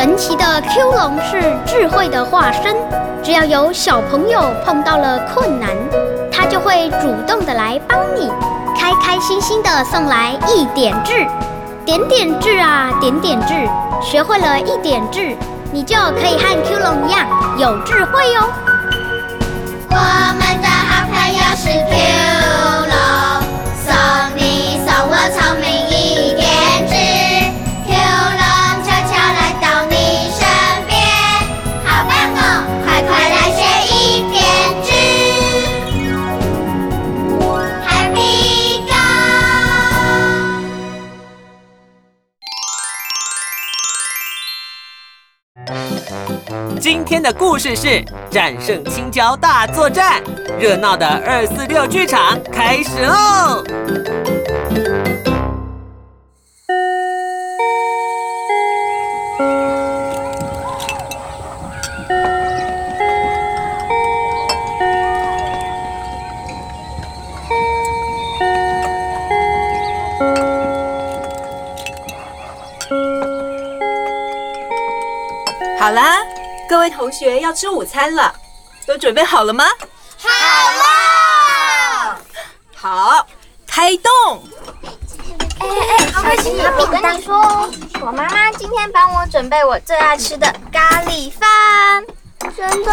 神奇的 Q 龙是智慧的化身，只要有小朋友碰到了困难，它就会主动的来帮你，开开心心的送来一点智，点点智啊，点点智，学会了一点智，你就可以和 Q 龙一样有智慧哦。我们的好朋友是 Q 今天的故事是战胜青椒大作战，热闹的二四六剧场开始喽！位同学要吃午餐了，都准备好了吗？好了！好，开动！哎哎！我跟你说，我妈妈今天帮我准备我最爱吃的咖喱饭，真的，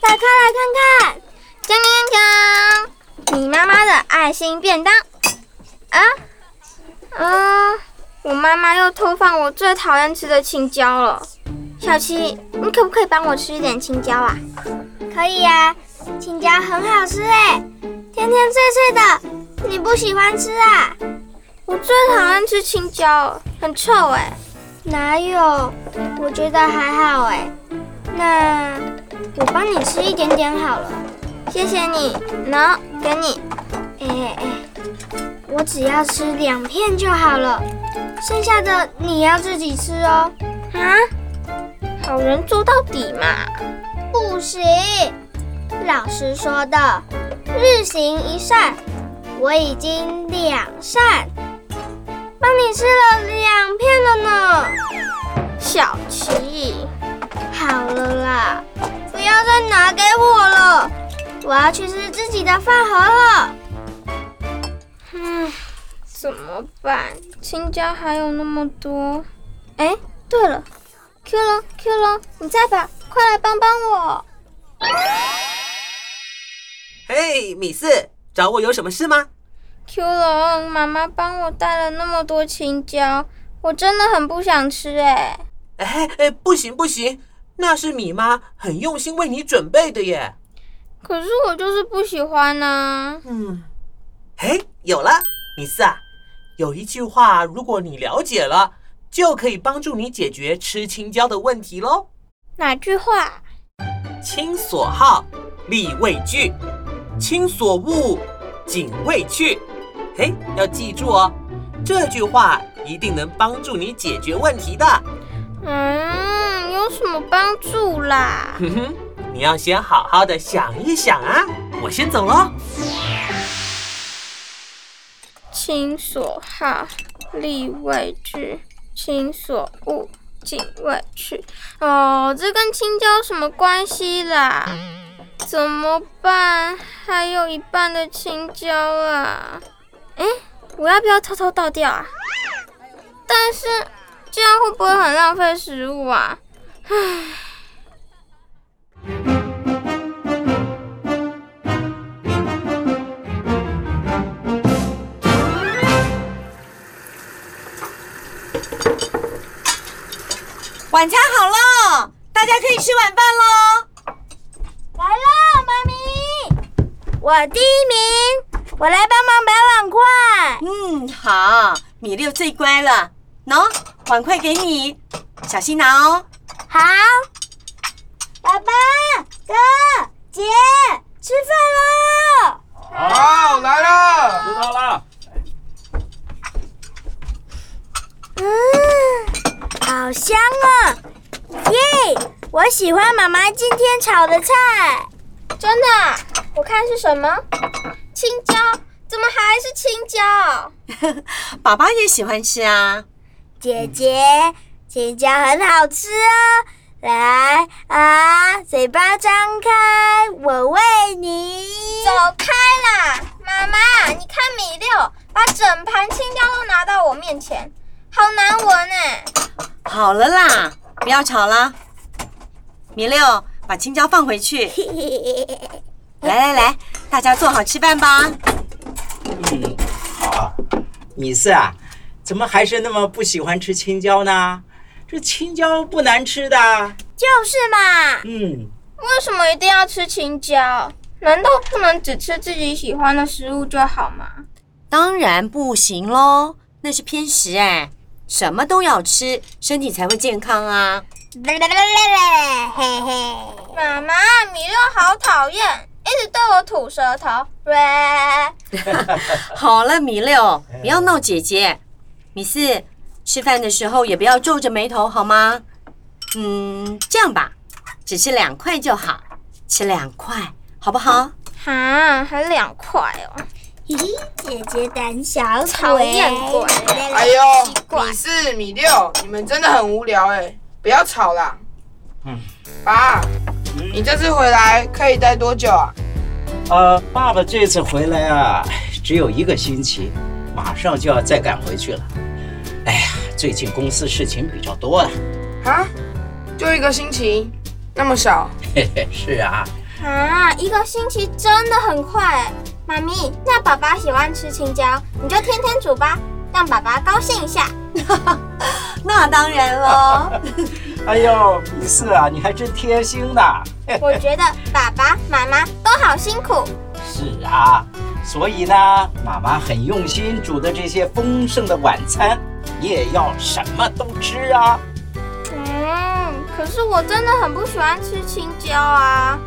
打开来看看，锵锵锵！你妈妈的爱心便当，啊，嗯，我妈妈又偷放我最讨厌吃的青椒了。小七，你可不可以帮我吃一点青椒啊？可以呀、青椒很好吃哎，甜甜脆脆的，你不喜欢吃啊？我最讨厌吃青椒，很臭哎。哪有？我觉得还好哎。那我帮你吃一点点好了，谢谢你。喏，给你。哎哎，我只要吃两片就好了，剩下的你要自己吃哦。啊？好人做到底嘛。不行，老师说的，日行一善，我已经两善。帮你吃了两片了呢，小琪。好了啦，不要再拿给我了，我要去吃自己的饭盒了。嗯，怎么办？青椒还有那么多。哎，对了，Q 龙，Q 龙，你在吧？快来帮帮我。嘿，米四，找我有什么事吗？Q 龙，妈妈帮我带了那么多青椒，我真的很不想吃哎。哎哎，不行不行，那是米妈很用心为你准备的耶。可是我就是不喜欢呢、嗯，哎，有了，米四啊，有一句话，如果你了解了，就可以帮助你解决吃青椒的问题喽。哪句话？亲所好，力为具；亲所恶，谨为去。嘿，要记住哦，这句话一定能帮助你解决问题的。嗯，有什么帮助啦？哼哼，你要先好好的想一想啊。我先走喽。亲所好，力为具；亲所恶，谨为去。哦，这跟青椒什么关系啦？怎么办？还有一半的青椒啊！哎，我要不要偷偷倒掉啊？但是这样会不会很浪费食物啊？唉。晚餐好了，大家可以吃晚饭喽。来啦，妈咪，我第一名，我来帮忙摆碗筷。嗯，好，米六最乖了。喏，碗筷给你，小心拿哦。好，爸爸、哥、姐，吃饭喽！好，来了，知道了。嗯，好香啊！耶，我喜欢妈妈今天炒的菜。真的啊？我看是什么？青椒？怎么还是青椒？爸爸也喜欢吃啊。姐姐，青椒很好吃哦。来啊，嘴巴张开，我喂你。走开啦，妈妈！你看米六把整盘青椒都拿到我面前，好难闻哎。好了啦，不要吵了。米六，把青椒放回去。来来来，大家坐好吃饭吧。嗯，好。米四啊，怎么还是那么不喜欢吃青椒呢？这青椒不难吃的。就是嘛。嗯。为什么一定要吃青椒？难道不能只吃自己喜欢的食物就好吗？当然不行喽，那是偏食哎。什么都要吃，身体才会健康啊。嘿嘿。妈妈，米六好讨厌，一直对我吐舌头。好了，米六，不要闹姐姐。米四，吃饭的时候也不要皱着眉头，好吗？嗯，这样吧，只吃两块就好，吃两块，好不好？哈，还两块哦。嘿嘿，姐姐胆小，讨厌鬼。哎呦，米四、米六，你们真的很无聊哎，不要吵啦。嗯，爸，你这次回来可以待多久啊？呃，爸爸这次回来啊，只有一个星期，马上就要再赶回去了。哎呀，最近公司事情比较多啊。啊？就一个星期，那么少？嘿嘿，是啊。啊，一个星期真的很快。妈咪，那爸爸喜欢吃青椒，你就天天煮吧，让爸爸高兴一下。那当然喽。哎呦，米四啊，你还真贴心呢。我觉得爸爸妈妈都好辛苦。是啊，所以呢，妈妈很用心煮的这些丰盛的晚餐，你也要什么都吃啊。嗯可是我真的很不喜欢吃青椒啊！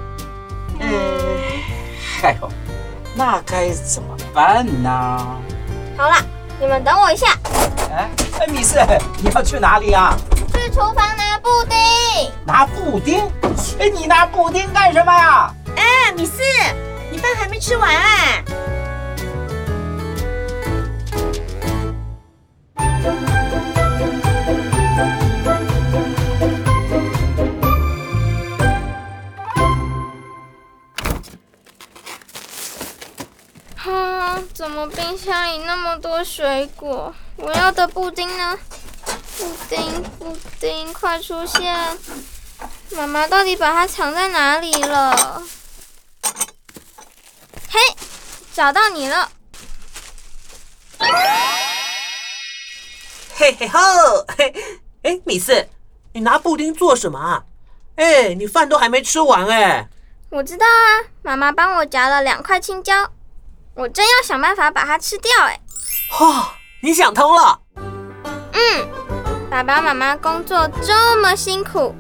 嗯，哎呦，那该怎么办呢？好了，你们等我一下。哎哎，米四，你要去哪里啊？去厨房拿布丁。拿布丁？哎，你拿布丁干什么呀？哎，米四，你饭还没吃完哎。冰箱里那么多水果？我要的布丁呢？布丁，布丁，快出现！妈妈到底把它藏在哪里了？嘿，找到你了！嘿嘿吼！嘿，哎，米四，你拿布丁做什么啊？哎，你饭都还没吃完哎！我知道啊，妈妈帮我夹了两块青椒。我真要想办法把它吃掉哎！哈，你想通了？嗯，爸爸妈妈工作这么辛苦，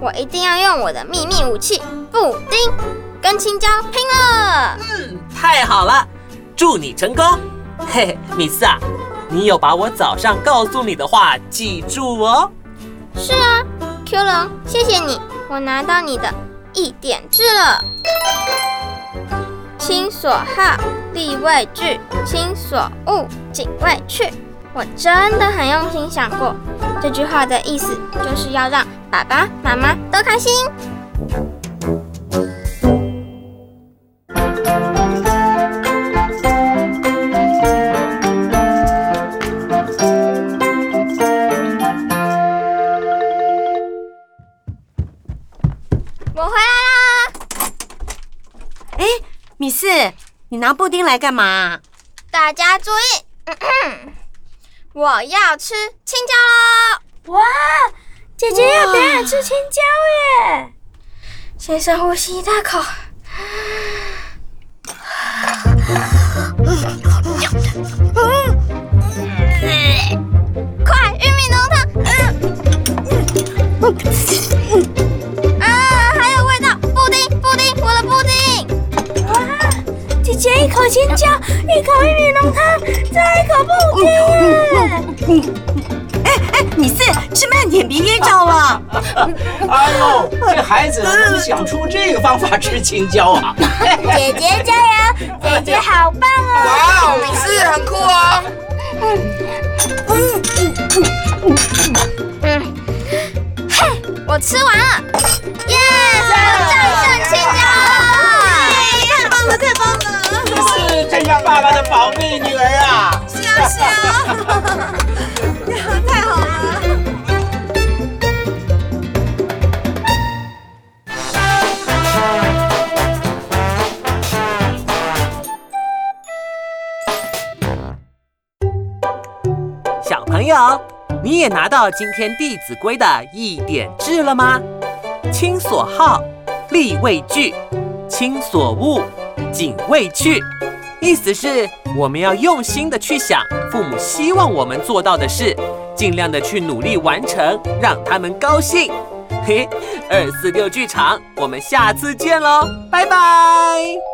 我一定要用我的秘密武器——布丁，跟青椒拼了！嗯，太好了，祝你成功！嘿嘿，米斯啊，你有把我早上告诉你的话记住哦？是啊，Q 龙，谢谢你，我拿到你的一点痣了。亲所好，力为具；亲所恶，谨为去。我真的很用心想过，这句话的意思就是要让爸爸妈妈都开心。拿布丁来干嘛？大家注意，我要吃青椒喽！哇，姐姐要表演吃青椒耶！先深呼吸一大口，快，玉米浓汤！青椒，一口玉米浓汤，再一口布丁。哎哎，米四，吃慢点，别噎着了。哎呦，这孩子怎么想出这个方法吃青椒啊？姐姐加油，友，你也拿到今天《弟子规》的一点志了吗？亲所好，力为具；亲所恶，谨为去。意思是我们要用心的去想父母希望我们做到的事，尽量的去努力完成，让他们高兴。嘿，二四六剧场，我们下次见喽，拜拜。